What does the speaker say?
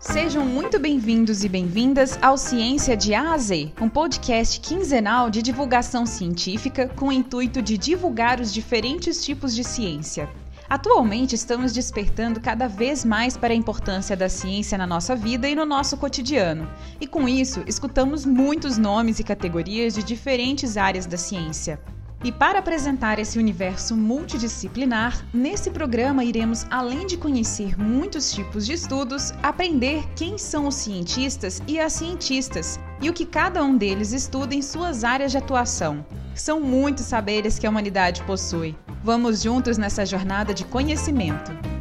Sejam muito bem-vindos e bem-vindas ao Ciência de A a Z, um podcast quinzenal de divulgação científica com o intuito de divulgar os diferentes tipos de ciência. Atualmente estamos despertando cada vez mais para a importância da ciência na nossa vida e no nosso cotidiano. E com isso, escutamos muitos nomes e categorias de diferentes áreas da ciência. E para apresentar esse universo multidisciplinar, nesse programa iremos, além de conhecer muitos tipos de estudos, aprender quem são os cientistas e as cientistas e o que cada um deles estuda em suas áreas de atuação. São muitos saberes que a humanidade possui. Vamos juntos nessa jornada de conhecimento.